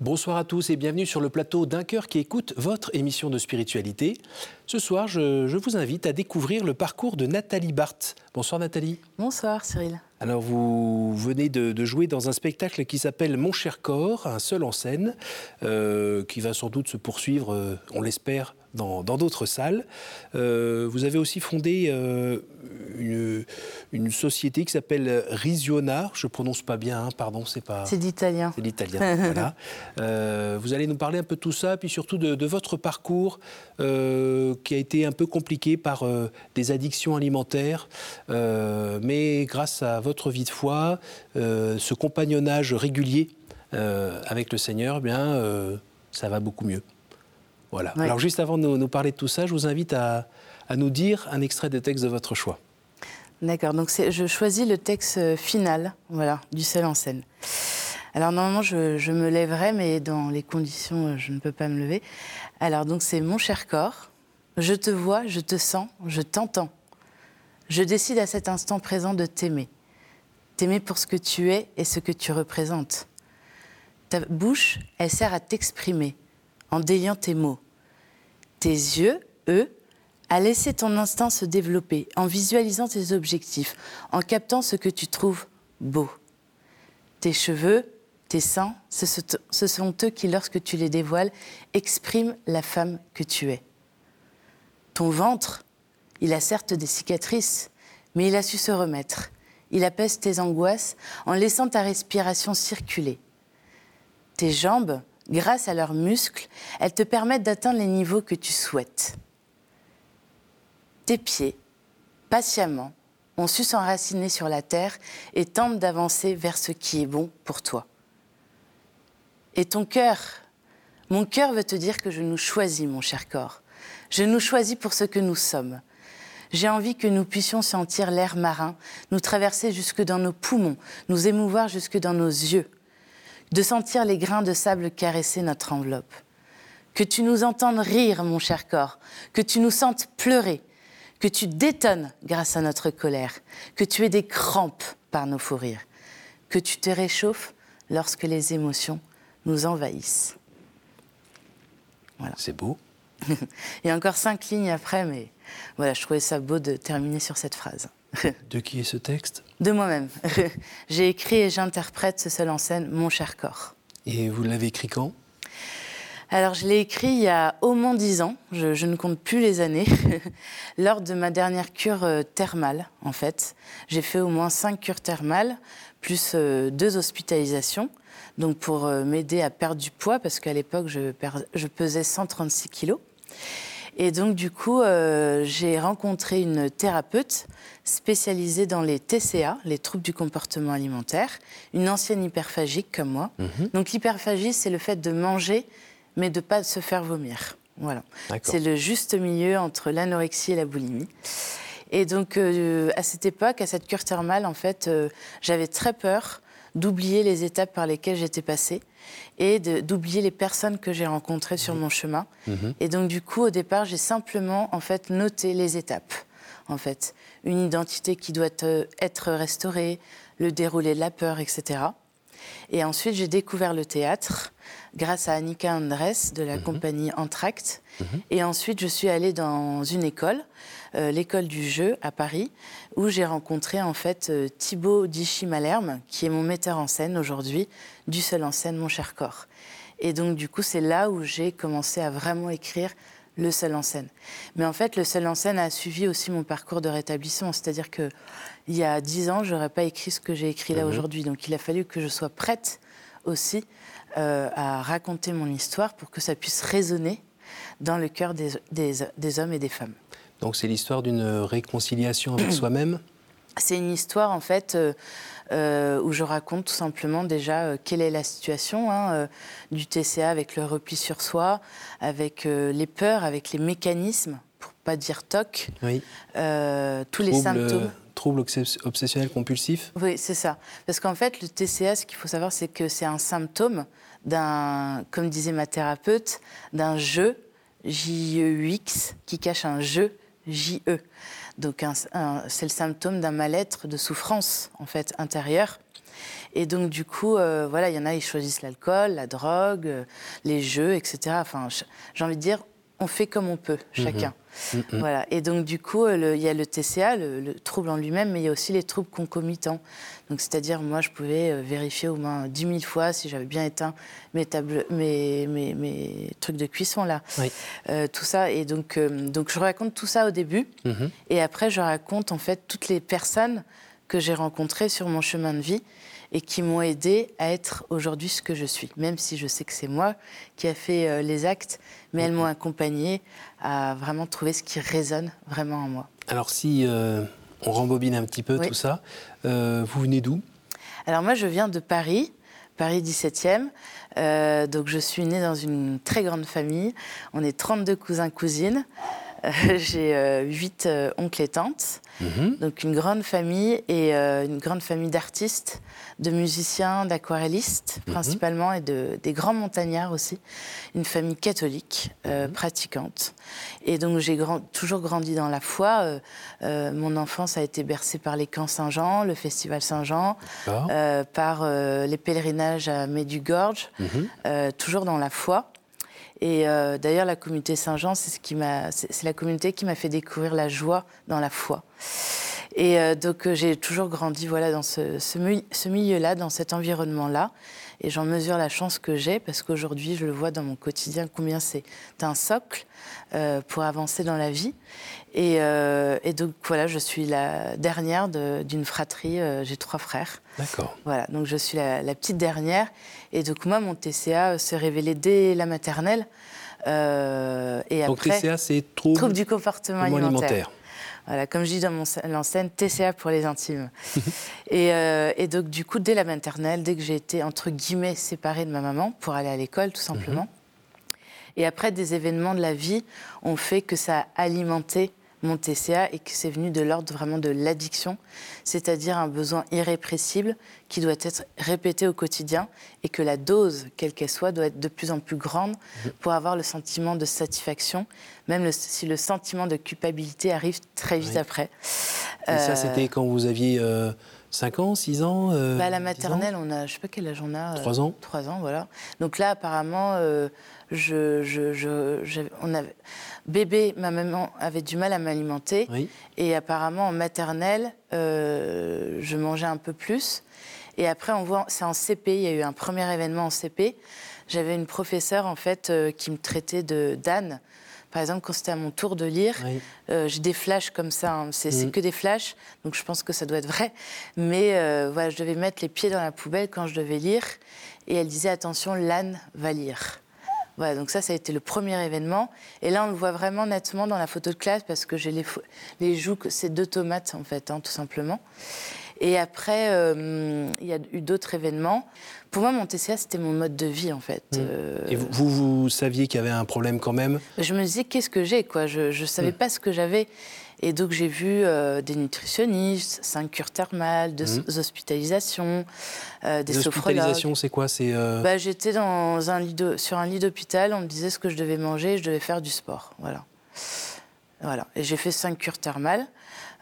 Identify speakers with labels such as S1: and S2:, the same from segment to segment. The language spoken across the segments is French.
S1: Bonsoir à tous et bienvenue sur le plateau d'un cœur qui écoute votre émission de spiritualité. Ce soir, je, vous invite à découvrir le parcours de Nathalie Barthes. Bonsoir Nathalie.
S2: Bonsoir Cyril.
S1: Alors vous venez de, jouer dans un spectacle qui s'appelle Mon cher corps, un seul en scène, euh, qui va sans doute se poursuivre, euh, on l'espère, dans d'autres salles. Euh, vous avez aussi fondé euh, une, une, société qui s'appelle Risiona. Je prononce pas bien, hein, pardon, c'est pas.
S2: C'est l'italien.
S1: C'est l'italien, voilà. Euh, vous allez nous parler un peu de tout ça, puis surtout de, votre parcours qui a été un peu compliqué par des addictions alimentaires, mais grâce à votre vie de foi, ce compagnonnage régulier avec le Seigneur, eh bien, ça va beaucoup mieux. Voilà. Alors juste avant de nous, parler de tout ça, je vous invite à, nous dire un extrait de texte de votre choix.
S2: D'accord, donc je choisis le texte euh, final, voilà, du seul en scène. Alors normalement, je, me lèverai, mais dans les conditions, euh, je ne peux pas me lever. Alors donc c'est mon cher corps, je te vois, je te sens, je t'entends. Je décide à cet instant présent de t'aimer. T'aimer pour ce que tu es et ce que tu représentes. Ta bouche, elle sert à t'exprimer en déliant tes mots. Tes yeux, eux, à laisser ton instinct se développer en visualisant tes objectifs, en captant ce que tu trouves beau. Tes cheveux, tes seins, ce sont eux qui, lorsque tu les dévoiles, expriment la femme que tu es. Ton ventre, il a certes des cicatrices, mais il a su se remettre. Il apaise tes angoisses en laissant ta respiration circuler. Tes jambes, grâce à leurs muscles, elles te permettent d'atteindre les niveaux que tu souhaites. Tes pieds, patiemment, ont su s'enraciner sur la terre et tentent d'avancer vers ce qui est bon pour toi. Et ton cœur, mon cœur veut te dire que je nous choisis, mon cher corps. Je nous choisis pour ce que nous sommes. J'ai envie que nous puissions sentir l'air marin, nous traverser jusque dans nos poumons, nous émouvoir jusque dans nos yeux, de sentir les grains de sable caresser notre enveloppe. Que tu nous entendes rire, mon cher corps, que tu nous sentes pleurer, que tu détonnes grâce à notre colère, que tu aies des crampes par nos fous rires, que tu te réchauffes lorsque les émotions nous envahissent.
S1: Voilà. C'est beau.
S2: Il y a encore cinq lignes après, mais voilà, je trouvais ça beau de terminer sur cette phrase.
S1: De qui est ce texte
S2: De moi-même. J'ai écrit et j'interprète ce seul en scène, Mon cher corps.
S1: Et vous l'avez écrit quand?
S2: Alors, je l'ai écrit il y a au moins dix ans, je, ne compte plus les années, lors de ma dernière cure euh, thermale, en fait. J'ai fait au moins cinq cures thermales, plus euh, deux hospitalisations, donc pour euh, m'aider à perdre du poids, parce qu'à l'époque, je, je pesais 136 kilos. Et donc, du coup, euh, j'ai rencontré une thérapeute spécialisée dans les TCA, les troubles du comportement alimentaire, une ancienne hyperphagique comme moi. Mhm. Donc, l'hyperphagie, c'est le fait de manger, mais de ne pas se faire vomir. Voilà. C'est le juste milieu entre l'anorexie et la boulimie. Et donc, euh, à cette époque, à cette cure thermale, en fait, euh, j'avais très peur d'oublier les étapes par lesquelles j'étais passée et d'oublier les personnes que j'ai rencontrées sur mon chemin. Mhm. Et donc du coup, au départ, j'ai simplement en fait noté les étapes. En fait, une identité qui doit être restaurée, le déroulé de la peur, etc. Et ensuite, j'ai découvert le théâtre grâce à Annika Andres de la mhm. compagnie Entracte. Mhm. Et ensuite, je suis allée dans une école, euh, l'école du jeu à Paris, où j'ai rencontré en fait euh, Thibaut Dichy-Malherbe, qui est mon metteur en scène aujourd'hui, du seul en scène Mon cher corps. Et donc, du coup, c'est là où j'ai commencé à vraiment écrire le seul en scène. Mais en fait, le seul en scène a suivi aussi mon parcours de rétablissement. C'est-à-dire que il y a dix ans, j'aurais pas écrit ce que j'ai écrit là mhm. aujourd'hui. Donc, il a fallu que je sois prête aussi euh, à raconter mon histoire pour que ça puisse résonner dans le cœur des, des, hommes et des femmes.
S1: Donc c'est l'histoire d'une réconciliation avec soi-même?
S2: C'est une histoire en fait euh, euh, où je raconte tout simplement déjà quelle est la situation hein, du TCA avec le repli sur soi, avec les peurs, avec les mécanismes, pour pas dire TOC, oui. tous les symptômes
S1: trouble obsessionnel compulsif
S2: Oui, c'est ça. Parce qu'en fait, le TCA, ce qu'il faut savoir, c'est que c'est un symptôme d'un, comme disait ma thérapeute, d'un jeu, J-E-U-X, qui cache un jeu, J-E. Donc c'est le symptôme d'un mal-être, de souffrance, en fait, intérieure. Et donc, du coup, voilà, il y en a, ils choisissent l'alcool, la drogue, les jeux, etc. Enfin, j'ai envie de dire, on fait comme on peut, chacun. Voilà. Et donc, du coup, il y a le TCA, le, trouble en lui-même, mais il y a aussi les troubles concomitants. Donc, c'est-à-dire, moi, je pouvais euh, vérifier au moins 10 000 fois si j'avais bien éteint mes, mes, mes, trucs de cuisson, là. Euh, tout ça. Et donc, euh, donc, je raconte tout ça au début. Mhm. Et après, je raconte, en fait, toutes les personnes que j'ai rencontrées sur mon chemin de vie et qui m'ont aidé à être aujourd'hui ce que je suis. Même si je sais que c'est moi qui a fait euh, les actes, mais elles m'ont accompagné à vraiment trouver ce qui résonne vraiment en moi.
S1: Alors si euh, on rembobine un petit peu tout ça, euh, vous venez d'où?
S2: Alors moi je viens de Paris. Paris 17e. donc je suis née dans une très grande famille. On est 32 cousins cousines. J'ai huit oncles et tantes. Mhm. Donc une grande famille et une grande famille d'artistes de musiciens, d'aquarellistes mhm. principalement, et de, des grands montagnards aussi. Une famille catholique, euh, mhm. pratiquante. Et donc j'ai toujours grandi dans la foi. Euh, euh, mon enfance a été bercée par les camps Saint-Jean, le festival Saint-Jean, par les pèlerinages à Medjugorje, mhm. toujours dans la foi. Et d'ailleurs, la communauté Saint-Jean, c'est ce la communauté qui m'a fait découvrir la joie dans la foi. Et euh, donc euh, j'ai toujours grandi voilà, dans ce, ce, milieu-là, dans cet environnement-là. Et j'en mesure la chance que j'ai parce qu'aujourd'hui, je le vois dans mon quotidien combien c'est un socle euh, pour avancer dans la vie. Et, et, donc voilà, je suis la dernière d'une fratrie. j'ai trois frères.
S1: D'accord.
S2: Voilà, donc je suis la, petite dernière. Et donc moi, mon TCA s'est révélé dès la maternelle.
S1: et donc après, TCA, c'est trouble,
S2: du comportement alimentaire. Voilà, comme je dis dans mon l'enseigne, TCA pour les intimes. Euh, et, donc, du coup, dès la maternelle, dès que j'ai été, entre guillemets, séparée de ma maman pour aller à l'école, tout simplement, mhm. et après, des événements de la vie ont fait que ça a alimenté mon TCA et que c'est venu de l'ordre vraiment de l'addiction, c'est-à-dire un besoin irrépressible qui doit être répété au quotidien et que la dose, quelle qu'elle soit, doit être de plus en plus grande pour avoir le sentiment de satisfaction, même si le sentiment de culpabilité arrive très vite après.
S1: Et ça, euh, c'était quand vous aviez... 5 euh, ans, 6 ans
S2: euh, bah, La maternelle, on a, je ne sais pas quel âge on a.
S1: 3 ans
S2: 3 ans, voilà. Donc là, apparemment, je, je, je, on avait, bébé, ma maman avait du mal à m'alimenter. Et apparemment, en maternelle, euh, je mangeais un peu plus. Et après, on voit, c'est en CP, il y a eu un premier événement en CP. J'avais une professeure, en fait, euh, qui me traitait de d'âne. Par exemple, quand c'était à mon tour de lire, euh, j'ai des flashs comme ça. Hein. C'est, mm. que des flashs, donc je pense que ça doit être vrai. Mais voilà, je devais mettre les pieds dans la poubelle quand je devais lire. Et elle disait attention, l'âne va lire. Voilà, donc ça, ça a été le premier événement. Et là, on le voit vraiment nettement dans la photo de classe parce que j'ai les, les joues, c'est deux tomates en fait, hein, tout simplement. Et après, euh, il y a eu d'autres événements. Pour moi, mon TCA, c'était mon mode de vie, en fait. Mmh.
S1: Euh, Et vous, vous, saviez qu'il y avait un problème quand même?
S2: Je me disais, qu'est-ce que j'ai, quoi? Je ne savais mmh. pas ce que j'avais. Et donc j'ai vu euh, des nutritionnistes, cinq cures thermales, deux mmh. hospitalisations, euh, des, des hospitalisations,
S1: c'est quoi C'est euh,
S2: bah, J'étais dans un lit sur un lit d'hôpital, on me disait ce que je devais manger et je devais faire du sport. Voilà. voilà. Et j'ai fait cinq cures thermales.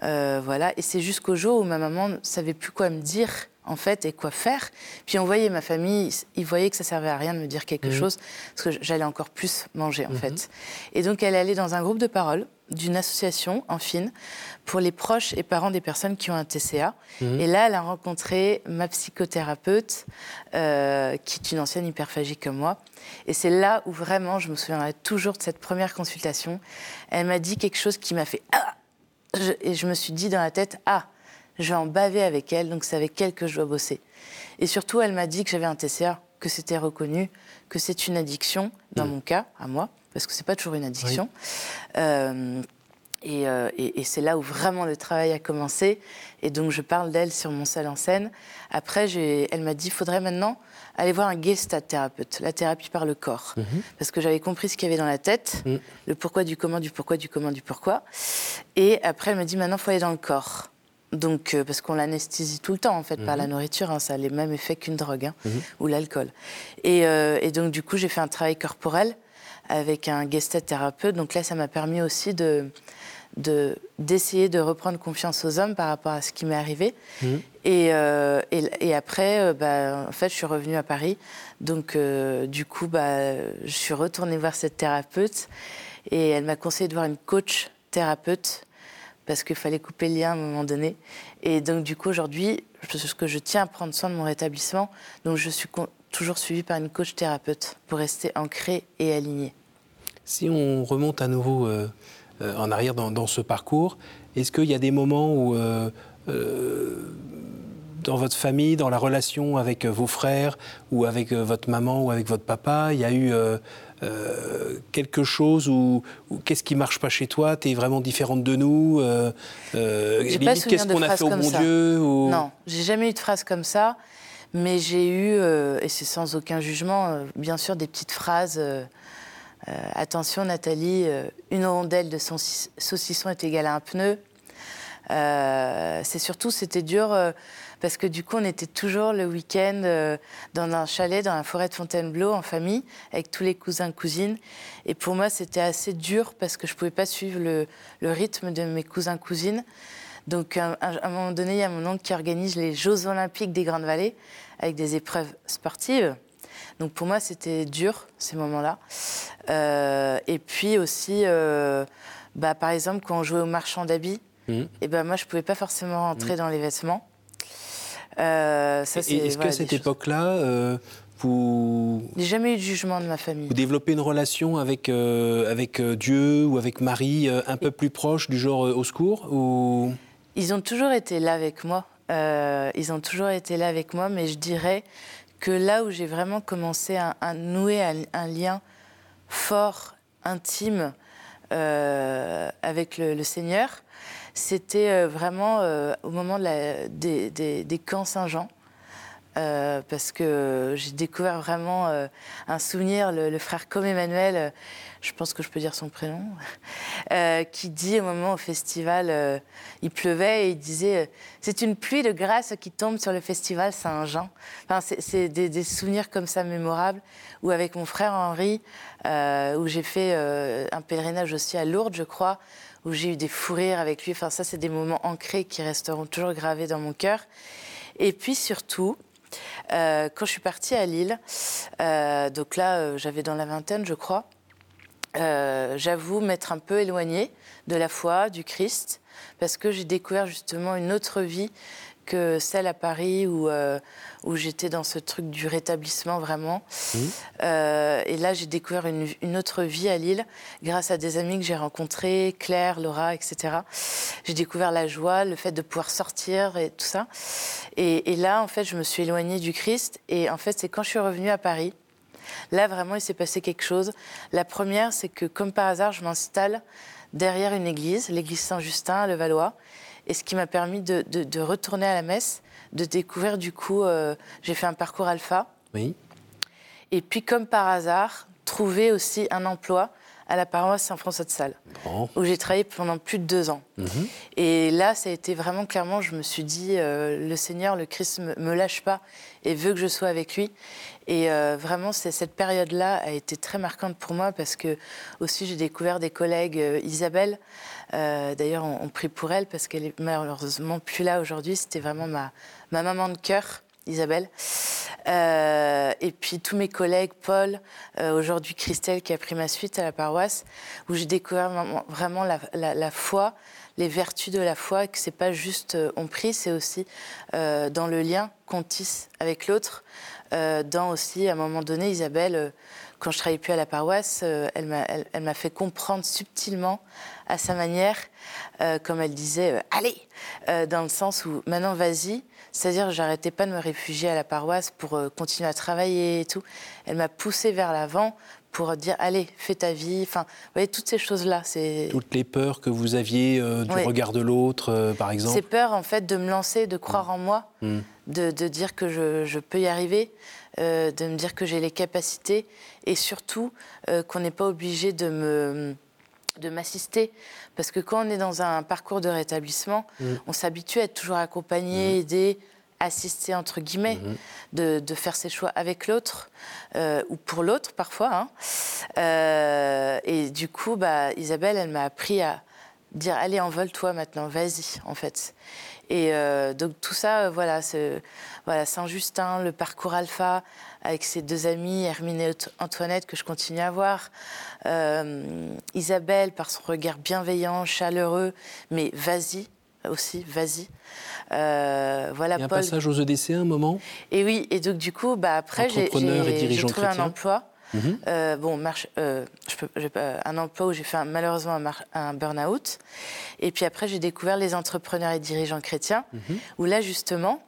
S2: voilà. Et c'est jusqu'au jour où ma maman ne savait plus quoi me dire en fait, et quoi faire. Puis on voyait ma famille, ils voyaient que ça servait à rien de me dire quelque mmh. chose, parce que j'allais encore plus manger, en mmh. fait. Et donc, elle allait dans un groupe de parole d'une association en fine pour les proches et parents des personnes qui ont un TCA. Mmh. Et là, elle a rencontré ma psychothérapeute, euh, qui est une ancienne hyperphagie comme moi. Et c'est là où vraiment, je me souviendrai toujours de cette première consultation. Elle m'a dit quelque chose qui m'a fait ah Et je me suis dit dans la tête Ah je vais en baver avec elle, donc c'est avec elle que je dois bosser. Et surtout, elle m'a dit que j'avais un TCA, que c'était reconnu, que c'est une addiction, dans mm. mon cas, à moi, parce que c'est pas toujours une addiction. Euh, euh, et, c'est là où vraiment le travail a commencé. Et donc, je parle d'elle sur mon salle en scène. Après, elle m'a dit, il faudrait maintenant aller voir un gestalt thérapeute, la thérapie par le corps. Mm-hmm. Parce que j'avais compris ce qu'il y avait dans la tête, mm. le pourquoi du comment, du pourquoi, du comment, du pourquoi. Et après, elle m'a dit, maintenant, il faut aller dans le corps. Donc, euh, parce qu'on l'anesthésie tout le temps, en fait, par la mhm. nourriture. Hein, ça a les mêmes effets qu'une drogue hein, mhm. ou l'alcool. Euh, et, donc, du coup, j'ai fait un travail corporel avec un gestalt thérapeute. Donc là, ça m'a permis aussi de, d'essayer de, reprendre confiance aux hommes par rapport à ce qui m'est arrivé. Mmh. Et, euh, et, après, euh, bah, en fait, je suis revenue à Paris. Donc, euh, du coup, bah, je suis retournée voir cette thérapeute et elle m'a conseillé de voir une coach thérapeute parce qu'il fallait couper le lien à un moment donné. Et donc, du coup, aujourd'hui, ce que je tiens à prendre soin de mon rétablissement, donc je suis toujours suivie par une coach thérapeute pour rester ancrée et alignée.
S1: Si on remonte à nouveau euh, en arrière dans, ce parcours. Est-ce qu'il y a des moments où, euh, euh, dans votre famille, dans la relation avec vos frères, ou avec votre maman, ou avec votre papa, il y a eu quelque chose ou qu'est-ce qui marche pas chez toi? Tu es vraiment différente de nous
S2: euh, Qu'est-ce qu'on a fait au bon Dieu ou... Non, j'ai jamais eu de phrase comme ça, mais j'ai eu, et c'est sans aucun jugement, bien sûr, des petites phrases euh, attention Nathalie, euh, une rondelle de saucisson est égale à un pneu. Euh, c'est surtout, c'était dur parce que du coup, on était toujours le week-end dans un chalet dans la forêt de Fontainebleau en famille avec tous les cousins cousines. Et pour moi, c'était assez dur parce que je ne pouvais pas suivre le, rythme de mes cousins cousines. Donc, à, un moment donné, il y a mon oncle qui organise les Jeux Olympiques des Grandes Vallées avec des épreuves sportives. Donc pour moi, c'était dur, ces moments-là. Euh, et puis aussi, euh, bah, par exemple, quand on jouait au marchand d'habits, mmh. et eh ben moi, je ne pouvais pas forcément rentrer mmh. dans les vêtements.
S1: Euh, Est-ce qu'à cette époque-là, vous...
S2: J'ai jamais eu de jugement de ma famille.
S1: Vous développez une relation avec, avec Dieu ou avec Marie un peu plus proche, du genre au secours ou...
S2: Ils ont toujours été là avec moi. ils ont toujours été là avec moi, mais je dirais que là où j'ai vraiment commencé à, nouer un, lien fort, intime euh, avec le, Seigneur, c'était euh, vraiment euh, au moment des, camps Saint-Jean. Parce que j'ai découvert vraiment un souvenir, le, frère comme Emmanuel, je pense que je peux dire son prénom, euh, qui dit au moment au festival, euh, il pleuvait et il disait euh, C'est une pluie de grâce qui tombe sur le festival Saint-Jean. Enfin, c'est des, souvenirs comme ça mémorables. Ou avec mon frère Henri, où j'ai fait un pèlerinage aussi à Lourdes, je crois, où j'ai eu des fous rires avec lui. Enfin, ça, c'est des moments ancrés qui resteront toujours gravés dans mon cœur. Et puis surtout, quand je suis partie à Lille, donc là, j'avais dans la vingtaine, je crois, euh, j'avoue m'être un peu éloignée de la foi, du Christ, parce que j'ai découvert justement une autre vie que celle à Paris où, euh, où j'étais dans ce truc du rétablissement vraiment. Mmh. Euh, et là, j'ai découvert une, autre vie à Lille grâce à des amis que j'ai rencontrés, Claire, Laura, etc. J'ai découvert la joie, le fait de pouvoir sortir et tout ça. Et, et là, en fait, je me suis éloignée du Christ. Et en fait, c'est quand je suis revenue à Paris Là, vraiment, il s'est passé quelque chose. La première, c'est que, comme par hasard, je m'installe derrière une église, l'église Saint-Justin à Levallois, et ce qui m'a permis de, retourner à la messe, de découvrir, du coup, euh, j'ai fait un parcours alpha.
S1: Oui.
S2: Et puis, comme par hasard, trouver aussi un emploi à la paroisse Saint-François de Sales, où j'ai travaillé pendant plus de deux ans. Mhm. Et là, ça a été vraiment clairement, je me suis dit, euh, le Seigneur, le Christ me, me lâche pas et veut que je sois avec lui. Et euh, vraiment, cette période-là a été très marquante pour moi parce que aussi j'ai découvert des collègues, euh, Isabelle, d'ailleurs on, prie pour elle parce qu'elle est malheureusement plus là aujourd'hui, c'était vraiment ma, ma maman de cœur. Isabelle. Euh, et puis tous mes collègues, Paul, euh, aujourd'hui Christelle qui a pris ma suite à la paroisse, où j'ai découvert vraiment la, foi, les vertus de la foi, et que c'est pas juste euh, on prie, c'est aussi dans le lien qu'on tisse avec l'autre. dans aussi, à un moment donné, Isabelle, quand je travaillais plus à la paroisse, elle m'a fait comprendre subtilement, à sa manière, comme elle disait, allez, dans le sens où maintenant vas-y, c'est-à-dire, j'arrêtais pas de me réfugier à la paroisse pour euh, continuer à travailler et tout. Elle m'a poussée vers l'avant pour dire allez, fais ta vie. Enfin, vous voyez, toutes ces choses-là. C'est...
S1: Toutes les peurs que vous aviez euh, du regard de l'autre, euh, par exemple
S2: Ces peurs, en fait, de me lancer, de croire en moi, mm. de, dire que je, peux y arriver, de me dire que j'ai les capacités et surtout qu'on n'est pas obligé de me de m'assister. Parce que quand on est dans un parcours de rétablissement, on s'habitue à être toujours accompagné, aidé, assisté, entre guillemets, de, faire ses choix avec l'autre, euh, ou pour l'autre parfois. Hein. Euh, et du coup, bah, Isabelle, elle m'a appris à, dire allez envole-toi maintenant, vas-y en fait. Et euh, donc tout ça, voilà, voilà Saint-Justin, le parcours alpha, avec ses deux amis, Hermine et Antoinette, que je continue à voir. Euh, Isabelle, par son regard bienveillant, chaleureux, mais vas-y aussi, vas-y.
S1: Euh, voilà, Il y a un passage aux EDC un moment?
S2: Et oui, et donc du coup, bah, après, j'ai trouvé un emploi. Mhm. Euh, bon, marche, euh, je peux, un emploi où j'ai fait malheureusement un, burn-out. Et puis après, j'ai découvert les entrepreneurs et dirigeants chrétiens, mhm. où là, justement,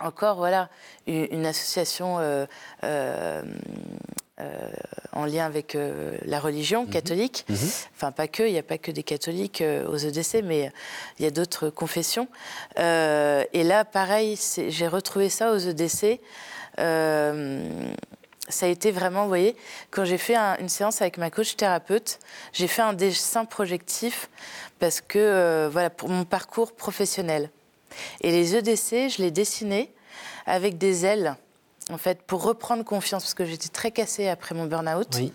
S2: encore, voilà, une, association euh, en lien avec la religion mhm. catholique. Enfin, pas que, il n'y a pas que des catholiques aux EDC, mais il y a d'autres confessions. et là, pareil, j'ai retrouvé ça aux EDC ça a été vraiment, vous voyez, quand j'ai fait une séance avec ma coach thérapeute, j'ai fait un dessin projectif parce que, euh, voilà, pour mon parcours professionnel. Et les EDC, je les dessinais avec des ailes, en fait, pour reprendre confiance, parce que j'étais très cassée après mon burn-out. Oui.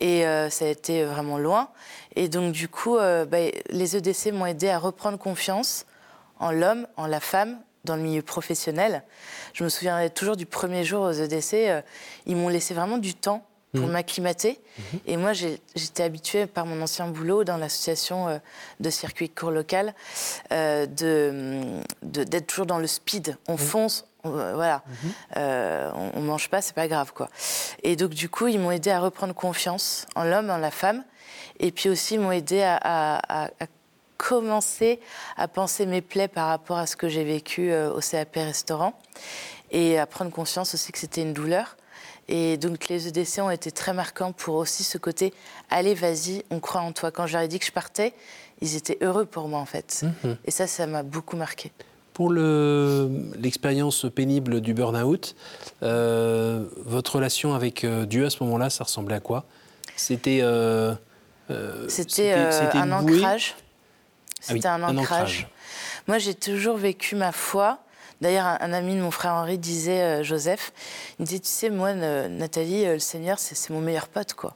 S2: Et euh, ça a été vraiment loin. Et donc, du coup, euh, bah, les EDC m'ont aidé à reprendre confiance en l'homme, en la femme dans le milieu professionnel. Je me souviendrai toujours du premier jour aux EDC. Euh, ils m'ont laissé vraiment du temps pour mmh. m'acclimater. Mmh. Et moi, j'étais habituée par mon ancien boulot dans l'association euh, de circuit court local euh, d'être toujours dans le speed. On mmh. fonce, voilà. on, ne mange pas, c'est pas grave, quoi. Et donc, du coup, ils m'ont aidé à reprendre confiance en l'homme, en la femme. Et puis aussi, ils m'ont aidé à, à commencer à penser mes plaies par rapport à ce que j'ai vécu euh, au CAP restaurant et à prendre conscience aussi que c'était une douleur. Et donc les EDC ont été très marquants pour aussi ce côté allez, vas-y, on croit en toi. Quand je leur ai dit que je partais, ils étaient heureux pour moi en fait. Mhm. Et ça, ça m'a beaucoup marqué.
S1: Pour l'expérience pénible du burn-out, euh, votre relation avec euh, Dieu à ce moment-là, ça ressemblait à quoi?
S2: C'était C'était un ancrage. Ah C'était un, ancrage. Moi, j'ai toujours vécu ma foi. D'ailleurs, un, ami de mon frère Henri disait, euh, Joseph, il disait, tu sais, moi, Nathalie, euh, le Seigneur, c'est mon meilleur pote, quoi.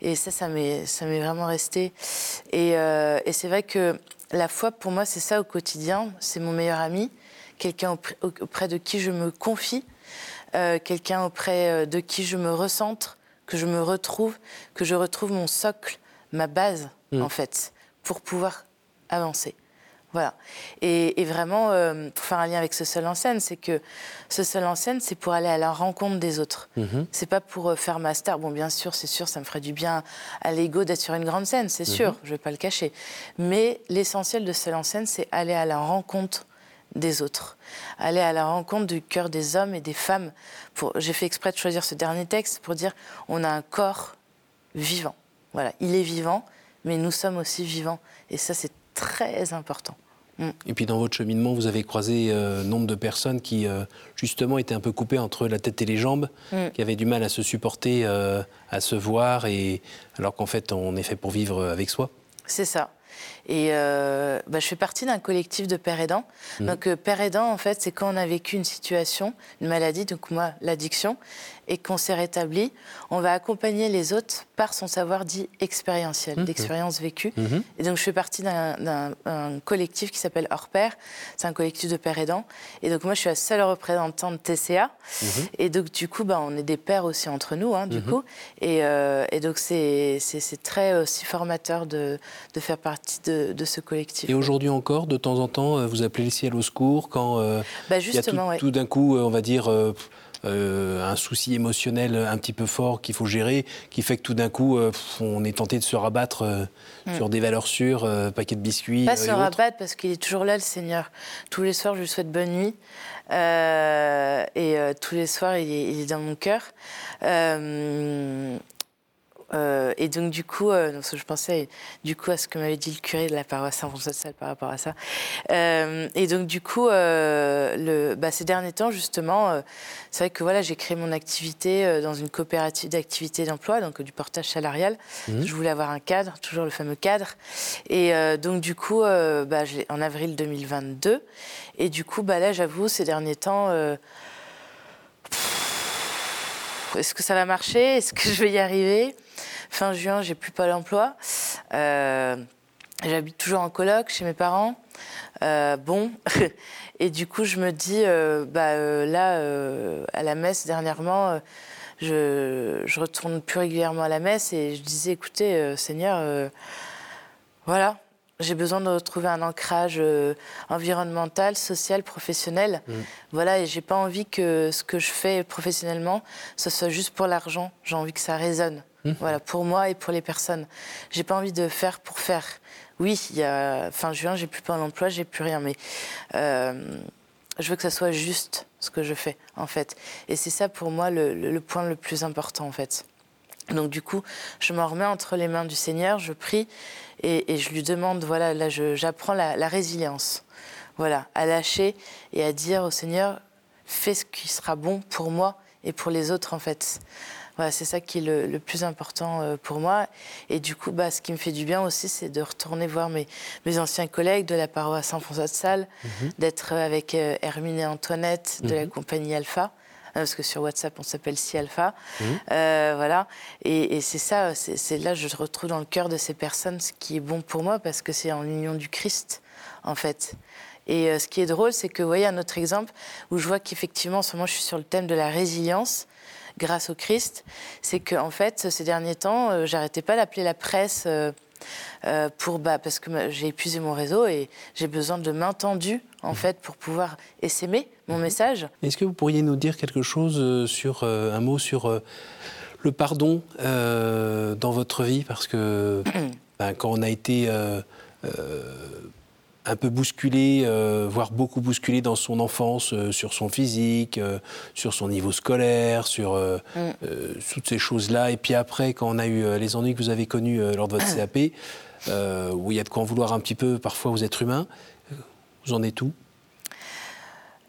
S2: Et ça, ça m'est vraiment resté. Et, euh, et c'est vrai que la foi, pour moi, c'est ça au quotidien. C'est mon meilleur ami, quelqu'un auprès, de qui je me confie, quelqu'un auprès de qui je me recentre, que je me retrouve, que je retrouve mon socle, ma base, mm. en fait, pour pouvoir avancer. Voilà. Et, vraiment, euh, pour faire un lien avec ce seul en scène, c'est que ce seul en scène, c'est pour aller à la rencontre des autres. Mhm. C'est pas pour euh, faire master. Bon, bien sûr, c'est sûr, ça me ferait du bien à l'ego d'être sur une grande scène, c'est mhm. sûr, je vais pas le cacher. Mais l'essentiel de seul en scène, c'est aller à la rencontre des autres, aller à la rencontre du cœur des hommes et des femmes. J'ai fait exprès de choisir ce dernier texte pour dire on a un corps vivant. Voilà, il est vivant, mais nous sommes aussi vivants. Et ça, c'est très important.
S1: Mm. Et puis dans votre cheminement, vous avez croisé euh, nombre de personnes qui, euh, justement, étaient un peu coupées entre la tête et les jambes, mm. qui avaient du mal à se supporter, euh, à se voir, et, alors qu'en fait, on est fait pour vivre avec soi.
S2: C'est ça. Et euh, bah, je fais partie d'un collectif de pères aidants. Mmh. Donc, euh, père aidant, en fait, c'est quand on a vécu une situation, une maladie, donc moi, l'addiction, et qu'on s'est rétabli, on va accompagner les autres par son savoir dit expérientiel, mmh. d'expérience vécue. Mmh. Et donc, je fais partie d'un collectif qui s'appelle Hors Père. C'est un collectif de pères aidants. Et donc, moi, je suis la seule représentante de TCA. Et donc, du coup, bah, on est des pères aussi entre nous, hein, du coup. Et, euh, et donc, c'est très aussi formateur de, de faire partie de de, ce collectif.
S1: Et aujourd'hui encore, de temps en temps, euh, vous appelez le ciel au secours quand euh, bah, il y a tout, d'un coup, euh, on va dire, un souci émotionnel un petit peu fort qu'il faut gérer, qui fait que tout d'un coup, on est tenté de se rabattre mm. sur des valeurs sûres, paquet de biscuits.
S2: Pas se rabattre parce qu'il est toujours là, le Seigneur. Tous les soirs, je lui souhaite bonne nuit. et tous les soirs, il est, il est dans mon cœur. Euh, et donc du coup, euh, je pensais du coup à ce que m'avait dit le curé de la paroisse Saint-François de par rapport à ça. Euh, et donc du coup, le, bah, ces derniers temps justement, c'est vrai que voilà, j'ai créé mon activité dans une coopérative d'activité d'emploi, donc du portage salarial. Mmh. Je voulais avoir un cadre, toujours le fameux cadre. Et donc du coup, bah, en avril 2022. Et du coup, bah, là, j'avoue, ces derniers temps est-ce que ça va marcher? Est-ce que je vais y arriver? Fin juin, j'ai plus pas d'emploi. Euh, J'habite toujours en coloc chez mes parents. bon, et du coup, je me dis, bah, là, à la messe dernièrement, je, je retourne plus régulièrement à la messe et je disais, écoutez, Seigneur, voilà, j'ai besoin de retrouver un ancrage euh, environnemental, social, professionnel. Mm. Voilà, et j'ai pas envie que ce que je fais professionnellement, ce soit juste pour l'argent. J'ai envie que ça résonne. Mm. Voilà, pour moi et pour les personnes. J'ai pas envie de faire pour faire. Oui, il y a fin juin, j'ai plus pas d'emploi, j'ai plus rien, mais euh, je veux que ça soit juste ce que je fais, en fait. Et c'est ça pour moi le, le point le plus important, en fait. Donc du coup, je m'en remets entre les mains du Seigneur, je prie et, je lui demande, voilà, là j'apprends la, résilience, voilà, à lâcher et à dire au Seigneur, fais ce qui sera bon pour moi et pour les autres en fait. Voilà, c'est ça qui est le, plus important euh, pour moi. Et du coup, bah, ce qui me fait du bien aussi, c'est de retourner voir mes, mes anciens collègues de la paroisse Saint-François de Salle, mhm. d'être avec euh, Hermine et Antoinette de la mhm. compagnie Alpha. Hein, parce que sur WhatsApp, on s'appelle Si Alpha. Mmh. Euh, voilà. Et, c'est ça, c'est là, je retrouve dans le cœur de ces personnes ce qui est bon pour moi, parce que c'est en l'union du Christ, en fait. Et euh, ce qui est drôle, c'est que, vous voyez, un autre exemple où je vois qu'effectivement, en ce moment, je suis sur le thème de la résilience grâce au Christ, c'est qu'en en fait, ces derniers temps, euh, j'arrêtais pas d'appeler la presse. Euh, pour, bah, parce que j'ai épuisé mon réseau et j'ai besoin de main tendue en mhm. fait pour pouvoir essaimer mon mhm. message.
S1: Est-ce que vous pourriez nous dire quelque chose euh, sur euh, un mot sur le pardon dans votre vie? Parce que ben, quand on a été un peu bousculé, euh, voire beaucoup bousculé dans son enfance, euh, sur son physique, euh, sur son niveau scolaire, sur mm. toutes ces choses-là. Et puis après, quand on a eu les ennuis que vous avez connus lors de votre CAP, où il y a de quoi en vouloir un petit peu parfois aux êtres humains, vous en êtes où?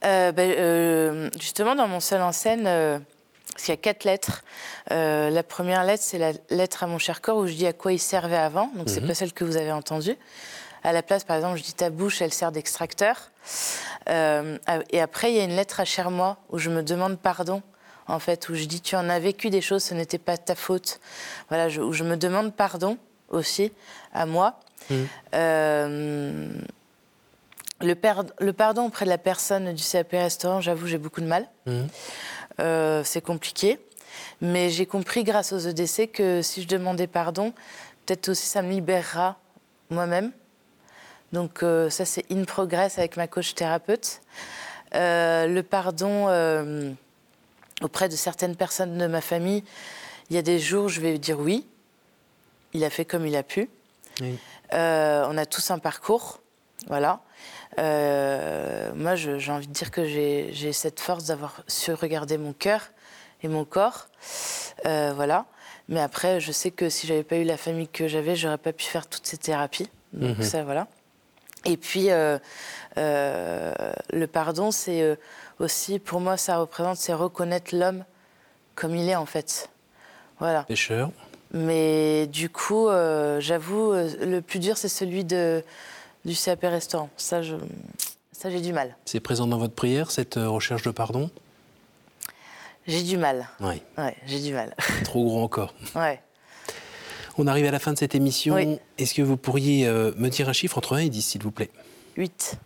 S2: Ben, Justement, dans mon seul en scène, il y a quatre lettres. la première lettre, c'est la lettre à mon cher corps où je dis à quoi il servait avant. Donc, c'est mm-hmm. pas celle que vous avez entendue. À la place, par exemple, je dis ta bouche, elle sert d'extracteur. Euh, et après, il y a une lettre à cher moi où je me demande pardon, en fait, où je dis tu en as vécu des choses, ce n'était pas ta faute. Voilà, où je me demande pardon aussi à moi. Mmh. Euh, le, le, pardon auprès de la personne du CAP restaurant, j'avoue, j'ai beaucoup de mal. Mmh. Euh, c'est compliqué. Mais j'ai compris grâce aux EDC que si je demandais pardon, peut-être aussi ça me libérera moi-même. Donc euh, ça, c'est in progress avec ma coach thérapeute. Euh, le pardon euh, auprès de certaines personnes de ma famille, il y a des jours, je vais dire oui, il a fait comme il a pu. on a tous un parcours, voilà. moi, j'ai envie de dire que j'ai cette force d'avoir su regarder mon cœur et mon corps, voilà. Mais après, je sais que si j'avais pas eu la famille que j'avais, j'aurais pas pu faire toutes ces thérapies. Donc mhm. ça, voilà. Et puis, euh, euh, le pardon, c'est euh, aussi, pour moi, ça représente, c'est reconnaître l'homme comme il est, en fait. Voilà.
S1: Pécheur.
S2: Mais du coup, j'avoue, le plus dur, c'est celui de, du CAP restaurant. Ça, je, ça j'ai du mal.
S1: C'est présent dans votre prière, cette recherche de pardon?
S2: J'ai du mal.
S1: Oui.
S2: Ouais, j'ai du mal.
S1: Trop gros encore.
S2: Ouais.
S1: On arrive à la fin de cette émission. Est-ce que vous pourriez euh, me dire un chiffre entre 1 et 10, s'il vous plaît?
S2: 8.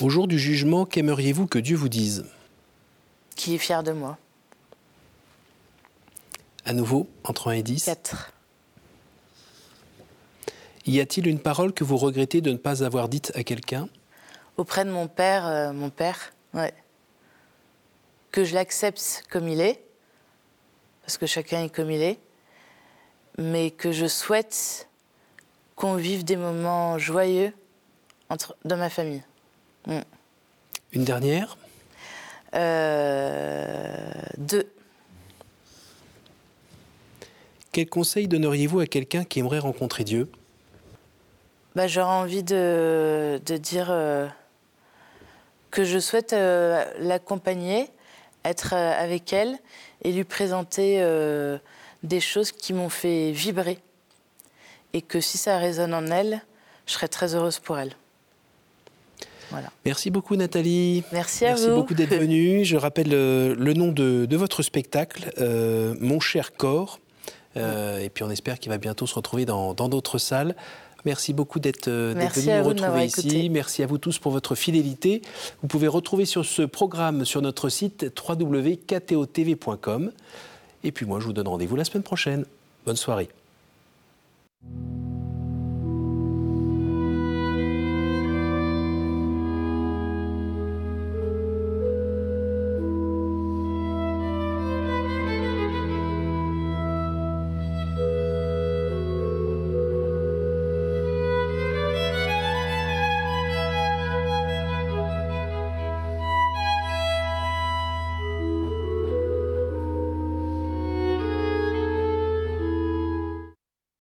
S1: Au jour du jugement, qu'aimeriez-vous que Dieu vous dise?
S2: Qui est fier de moi.
S1: À nouveau, entre 1 et 10
S2: 4.
S1: Y a-t-il une parole que vous regrettez de ne pas avoir dite à quelqu'un?
S2: Auprès de mon père, euh, mon père, ouais que je l'accepte comme il est, parce que chacun est comme il est, mais que je souhaite qu'on vive des moments joyeux entre, dans ma famille. Mm.
S1: Une dernière?
S2: Euh, Deux.
S1: Quel conseil donneriez-vous à quelqu'un qui aimerait rencontrer Dieu?
S2: Bah, J'aurais envie de, de dire euh, que je souhaite euh, l'accompagner être euh, avec elle et lui présenter euh, des choses qui m'ont fait vibrer. Et que si ça résonne en elle, je serais très heureuse pour elle.
S1: Voilà. Merci beaucoup Nathalie.
S2: Merci à
S1: vous.
S2: Merci
S1: beaucoup d'être venue. Je rappelle le, nom de, votre spectacle, euh, Mon cher corps. et puis on espère qu'il va bientôt se retrouver dans d'autres salles. Merci beaucoup d'être venu
S2: nous
S1: retrouver ici. Merci à vous tous pour votre fidélité. Vous pouvez retrouver sur ce programme sur notre site www.ktotv.com. Et puis moi, je vous donne rendez-vous la semaine prochaine. Bonne soirée.